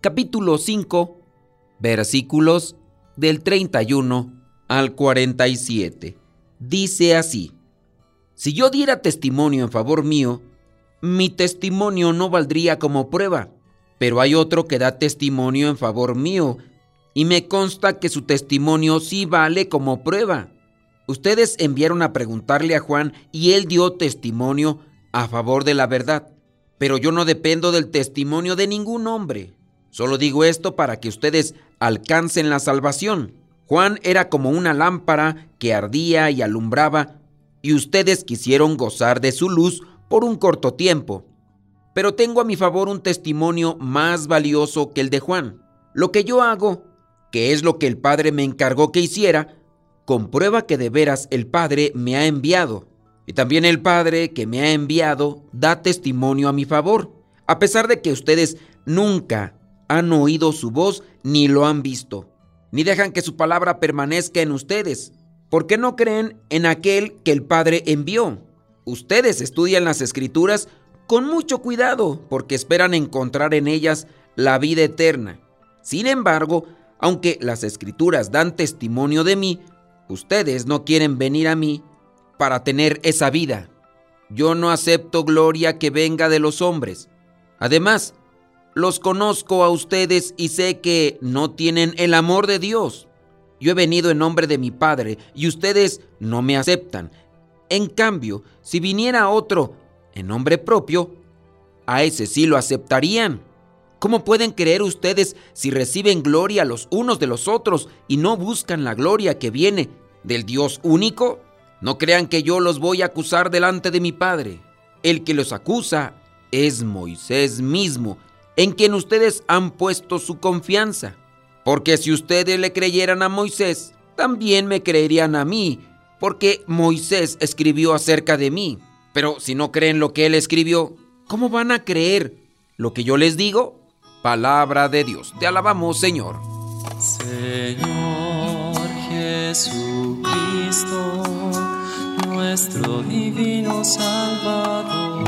capítulo 5, versículos del 31 al 47. Dice así, Si yo diera testimonio en favor mío, mi testimonio no valdría como prueba, pero hay otro que da testimonio en favor mío, y me consta que su testimonio sí vale como prueba. Ustedes enviaron a preguntarle a Juan y él dio testimonio a favor de la verdad. Pero yo no dependo del testimonio de ningún hombre. Solo digo esto para que ustedes alcancen la salvación. Juan era como una lámpara que ardía y alumbraba, y ustedes quisieron gozar de su luz por un corto tiempo. Pero tengo a mi favor un testimonio más valioso que el de Juan. Lo que yo hago, que es lo que el Padre me encargó que hiciera, comprueba que de veras el Padre me ha enviado. Y también el Padre que me ha enviado da testimonio a mi favor, a pesar de que ustedes nunca han oído su voz ni lo han visto, ni dejan que su palabra permanezca en ustedes. ¿Por qué no creen en aquel que el Padre envió? Ustedes estudian las escrituras con mucho cuidado porque esperan encontrar en ellas la vida eterna. Sin embargo, aunque las escrituras dan testimonio de mí, Ustedes no quieren venir a mí para tener esa vida. Yo no acepto gloria que venga de los hombres. Además, los conozco a ustedes y sé que no tienen el amor de Dios. Yo he venido en nombre de mi Padre y ustedes no me aceptan. En cambio, si viniera otro en nombre propio, a ese sí lo aceptarían. ¿Cómo pueden creer ustedes si reciben gloria los unos de los otros y no buscan la gloria que viene del Dios único? No crean que yo los voy a acusar delante de mi Padre. El que los acusa es Moisés mismo, en quien ustedes han puesto su confianza. Porque si ustedes le creyeran a Moisés, también me creerían a mí, porque Moisés escribió acerca de mí. Pero si no creen lo que él escribió, ¿cómo van a creer lo que yo les digo? Palabra de Dios. Te alabamos, Señor. Señor Jesucristo, nuestro divino Salvador.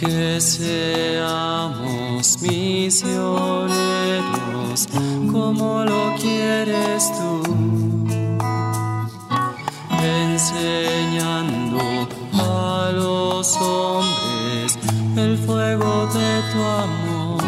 Que seamos misioneros como lo quieres tú. Enseñando los hombres el fuego de tu amor.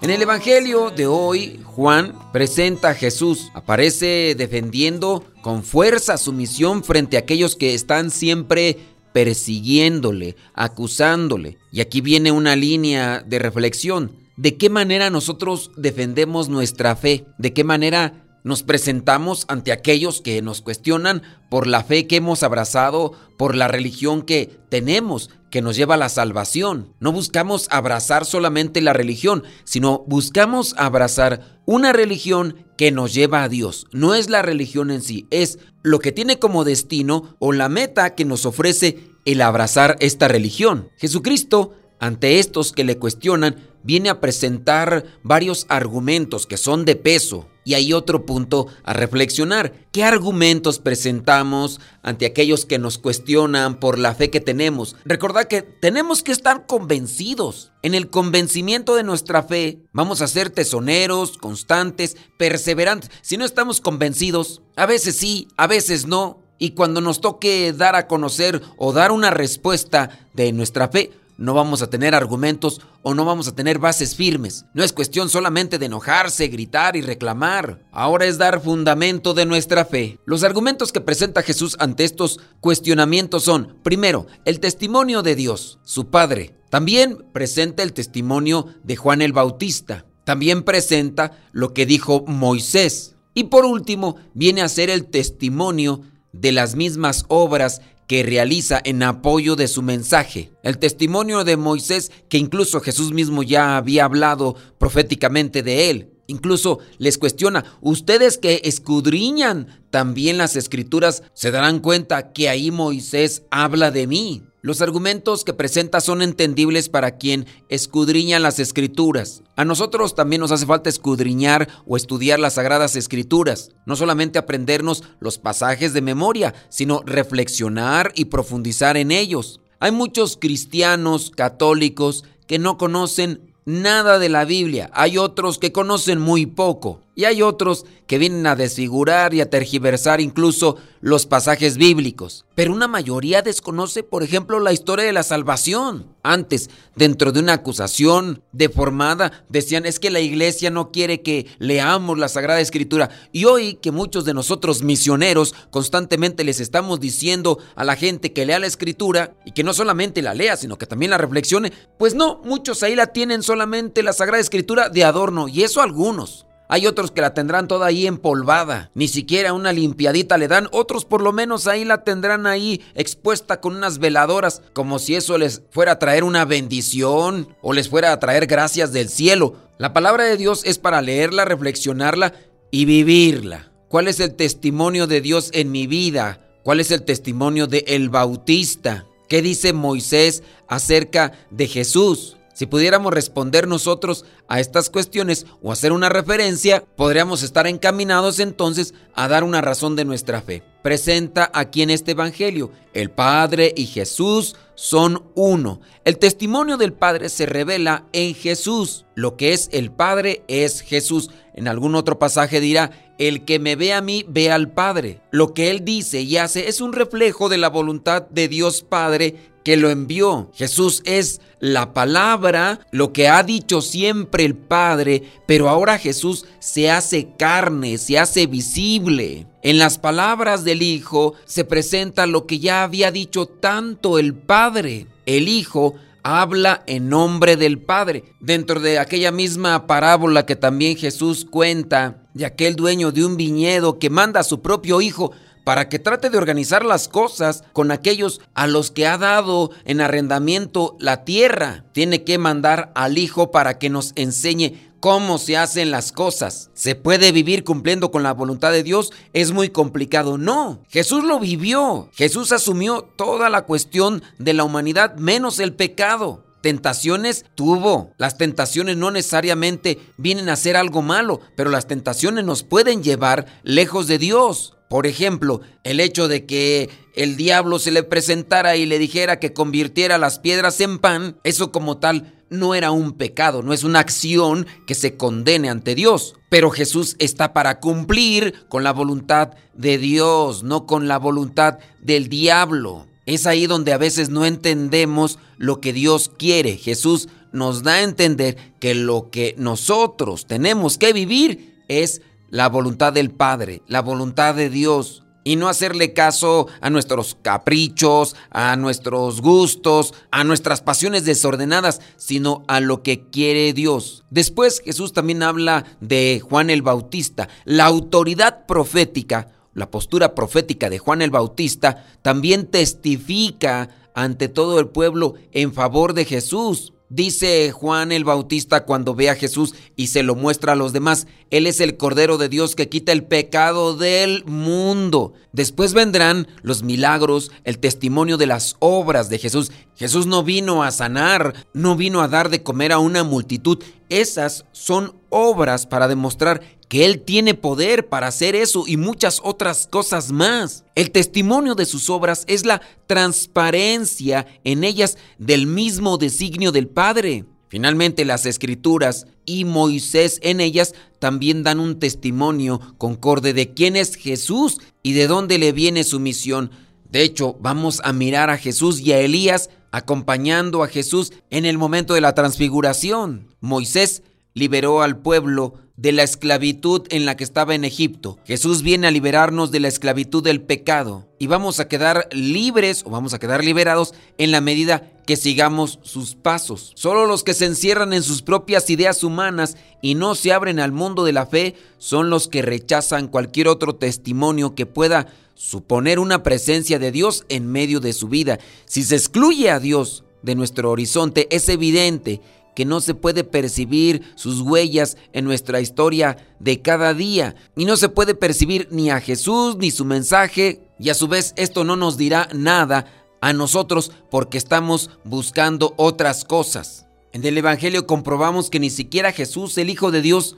En el Evangelio de hoy, Juan presenta a Jesús. Aparece defendiendo con fuerza su misión frente a aquellos que están siempre persiguiéndole, acusándole. Y aquí viene una línea de reflexión. ¿De qué manera nosotros defendemos nuestra fe? ¿De qué manera nos presentamos ante aquellos que nos cuestionan por la fe que hemos abrazado, por la religión que tenemos, que nos lleva a la salvación. No buscamos abrazar solamente la religión, sino buscamos abrazar una religión que nos lleva a Dios. No es la religión en sí, es lo que tiene como destino o la meta que nos ofrece el abrazar esta religión. Jesucristo, ante estos que le cuestionan, viene a presentar varios argumentos que son de peso y hay otro punto a reflexionar. ¿Qué argumentos presentamos ante aquellos que nos cuestionan por la fe que tenemos? Recordad que tenemos que estar convencidos. En el convencimiento de nuestra fe vamos a ser tesoneros, constantes, perseverantes. Si no estamos convencidos, a veces sí, a veces no. Y cuando nos toque dar a conocer o dar una respuesta de nuestra fe, no vamos a tener argumentos o no vamos a tener bases firmes. No es cuestión solamente de enojarse, gritar y reclamar. Ahora es dar fundamento de nuestra fe. Los argumentos que presenta Jesús ante estos cuestionamientos son, primero, el testimonio de Dios, su Padre. También presenta el testimonio de Juan el Bautista. También presenta lo que dijo Moisés. Y por último, viene a ser el testimonio de las mismas obras que realiza en apoyo de su mensaje. El testimonio de Moisés, que incluso Jesús mismo ya había hablado proféticamente de él. Incluso les cuestiona, ustedes que escudriñan también las escrituras, se darán cuenta que ahí Moisés habla de mí. Los argumentos que presenta son entendibles para quien escudriña las escrituras. A nosotros también nos hace falta escudriñar o estudiar las sagradas escrituras. No solamente aprendernos los pasajes de memoria, sino reflexionar y profundizar en ellos. Hay muchos cristianos católicos que no conocen nada de la Biblia. Hay otros que conocen muy poco y hay otros que vienen a desfigurar y a tergiversar incluso los pasajes bíblicos. Pero una mayoría desconoce, por ejemplo, la historia de la salvación. Antes, dentro de una acusación deformada, decían es que la iglesia no quiere que leamos la Sagrada Escritura. Y hoy que muchos de nosotros misioneros constantemente les estamos diciendo a la gente que lea la Escritura y que no solamente la lea, sino que también la reflexione, pues no, muchos ahí la tienen solamente la Sagrada Escritura de adorno, y eso algunos. Hay otros que la tendrán toda ahí empolvada, ni siquiera una limpiadita le dan, otros por lo menos ahí la tendrán ahí expuesta con unas veladoras, como si eso les fuera a traer una bendición o les fuera a traer gracias del cielo. La palabra de Dios es para leerla, reflexionarla y vivirla. ¿Cuál es el testimonio de Dios en mi vida? ¿Cuál es el testimonio de el Bautista? ¿Qué dice Moisés acerca de Jesús? Si pudiéramos responder nosotros a estas cuestiones o hacer una referencia, podríamos estar encaminados entonces a dar una razón de nuestra fe. Presenta aquí en este Evangelio, el Padre y Jesús son uno. El testimonio del Padre se revela en Jesús. Lo que es el Padre es Jesús. En algún otro pasaje dirá, el que me ve a mí ve al Padre. Lo que Él dice y hace es un reflejo de la voluntad de Dios Padre que lo envió. Jesús es la palabra, lo que ha dicho siempre el Padre, pero ahora Jesús se hace carne, se hace visible. En las palabras del Hijo se presenta lo que ya había dicho tanto el Padre. El Hijo habla en nombre del Padre. Dentro de aquella misma parábola que también Jesús cuenta de aquel dueño de un viñedo que manda a su propio Hijo para que trate de organizar las cosas con aquellos a los que ha dado en arrendamiento la tierra. Tiene que mandar al Hijo para que nos enseñe cómo se hacen las cosas. ¿Se puede vivir cumpliendo con la voluntad de Dios? Es muy complicado. No, Jesús lo vivió. Jesús asumió toda la cuestión de la humanidad menos el pecado. Tentaciones tuvo. Las tentaciones no necesariamente vienen a ser algo malo, pero las tentaciones nos pueden llevar lejos de Dios. Por ejemplo, el hecho de que el diablo se le presentara y le dijera que convirtiera las piedras en pan, eso como tal no era un pecado, no es una acción que se condene ante Dios. Pero Jesús está para cumplir con la voluntad de Dios, no con la voluntad del diablo. Es ahí donde a veces no entendemos lo que Dios quiere. Jesús nos da a entender que lo que nosotros tenemos que vivir es la voluntad del Padre, la voluntad de Dios, y no hacerle caso a nuestros caprichos, a nuestros gustos, a nuestras pasiones desordenadas, sino a lo que quiere Dios. Después Jesús también habla de Juan el Bautista, la autoridad profética. La postura profética de Juan el Bautista también testifica ante todo el pueblo en favor de Jesús. Dice Juan el Bautista cuando ve a Jesús y se lo muestra a los demás, Él es el Cordero de Dios que quita el pecado del mundo. Después vendrán los milagros, el testimonio de las obras de Jesús. Jesús no vino a sanar, no vino a dar de comer a una multitud. Esas son obras para demostrar que Él tiene poder para hacer eso y muchas otras cosas más. El testimonio de sus obras es la transparencia en ellas del mismo designio del Padre. Finalmente las escrituras y Moisés en ellas también dan un testimonio concorde de quién es Jesús y de dónde le viene su misión. De hecho, vamos a mirar a Jesús y a Elías acompañando a Jesús en el momento de la transfiguración. Moisés liberó al pueblo de la esclavitud en la que estaba en Egipto. Jesús viene a liberarnos de la esclavitud del pecado y vamos a quedar libres o vamos a quedar liberados en la medida que sigamos sus pasos. Solo los que se encierran en sus propias ideas humanas y no se abren al mundo de la fe son los que rechazan cualquier otro testimonio que pueda suponer una presencia de Dios en medio de su vida. Si se excluye a Dios de nuestro horizonte, es evidente que no se puede percibir sus huellas en nuestra historia de cada día. Y no se puede percibir ni a Jesús ni su mensaje. Y a su vez esto no nos dirá nada a nosotros porque estamos buscando otras cosas. En el Evangelio comprobamos que ni siquiera Jesús, el Hijo de Dios,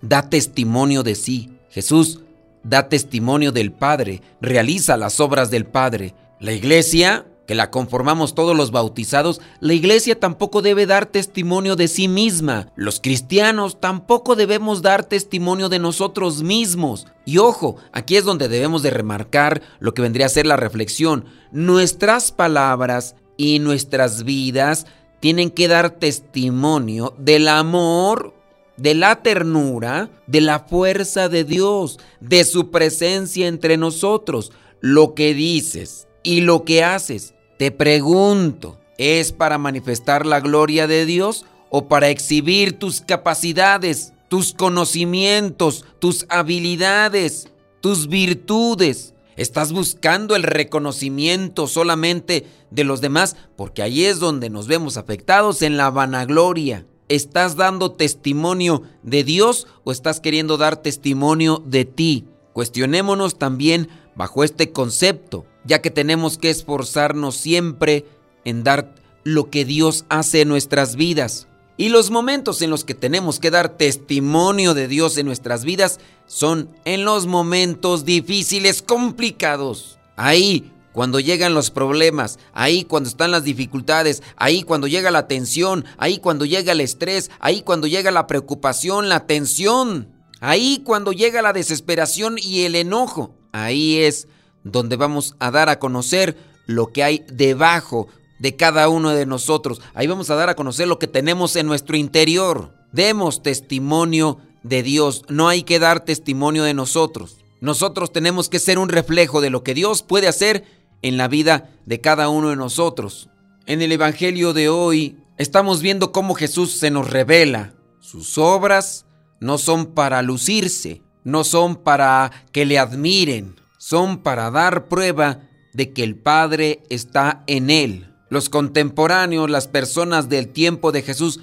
da testimonio de sí. Jesús da testimonio del Padre, realiza las obras del Padre. La iglesia que la conformamos todos los bautizados, la iglesia tampoco debe dar testimonio de sí misma. Los cristianos tampoco debemos dar testimonio de nosotros mismos. Y ojo, aquí es donde debemos de remarcar lo que vendría a ser la reflexión. Nuestras palabras y nuestras vidas tienen que dar testimonio del amor, de la ternura, de la fuerza de Dios, de su presencia entre nosotros. Lo que dices y lo que haces te pregunto, ¿es para manifestar la gloria de Dios o para exhibir tus capacidades, tus conocimientos, tus habilidades, tus virtudes? ¿Estás buscando el reconocimiento solamente de los demás? Porque ahí es donde nos vemos afectados en la vanagloria. ¿Estás dando testimonio de Dios o estás queriendo dar testimonio de ti? Cuestionémonos también bajo este concepto ya que tenemos que esforzarnos siempre en dar lo que Dios hace en nuestras vidas. Y los momentos en los que tenemos que dar testimonio de Dios en nuestras vidas son en los momentos difíciles, complicados. Ahí, cuando llegan los problemas, ahí cuando están las dificultades, ahí cuando llega la tensión, ahí cuando llega el estrés, ahí cuando llega la preocupación, la tensión, ahí cuando llega la desesperación y el enojo. Ahí es donde vamos a dar a conocer lo que hay debajo de cada uno de nosotros. Ahí vamos a dar a conocer lo que tenemos en nuestro interior. Demos testimonio de Dios, no hay que dar testimonio de nosotros. Nosotros tenemos que ser un reflejo de lo que Dios puede hacer en la vida de cada uno de nosotros. En el Evangelio de hoy estamos viendo cómo Jesús se nos revela. Sus obras no son para lucirse, no son para que le admiren, son para dar prueba de que el Padre está en él. Los contemporáneos, las personas del tiempo de Jesús,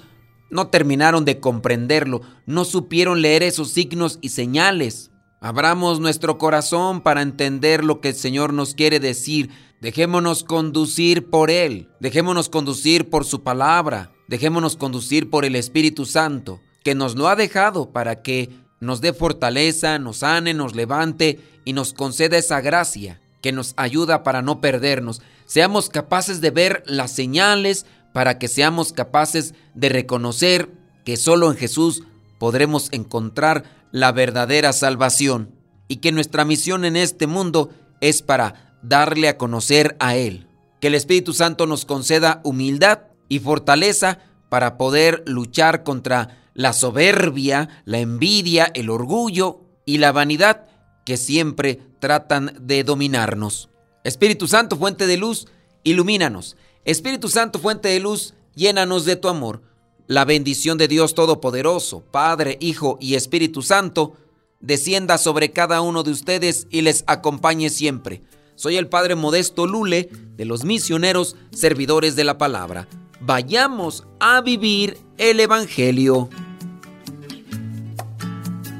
no terminaron de comprenderlo, no supieron leer esos signos y señales. Abramos nuestro corazón para entender lo que el Señor nos quiere decir. Dejémonos conducir por Él, dejémonos conducir por su palabra, dejémonos conducir por el Espíritu Santo, que nos lo ha dejado para que nos dé fortaleza, nos sane, nos levante y nos conceda esa gracia que nos ayuda para no perdernos. Seamos capaces de ver las señales para que seamos capaces de reconocer que solo en Jesús podremos encontrar la verdadera salvación y que nuestra misión en este mundo es para darle a conocer a Él. Que el Espíritu Santo nos conceda humildad y fortaleza para poder luchar contra la soberbia, la envidia, el orgullo y la vanidad que siempre tratan de dominarnos. Espíritu Santo, fuente de luz, ilumínanos. Espíritu Santo, fuente de luz, llénanos de tu amor. La bendición de Dios Todopoderoso, Padre, Hijo y Espíritu Santo, descienda sobre cada uno de ustedes y les acompañe siempre. Soy el Padre Modesto Lule de los misioneros servidores de la palabra. Vayamos a vivir el Evangelio.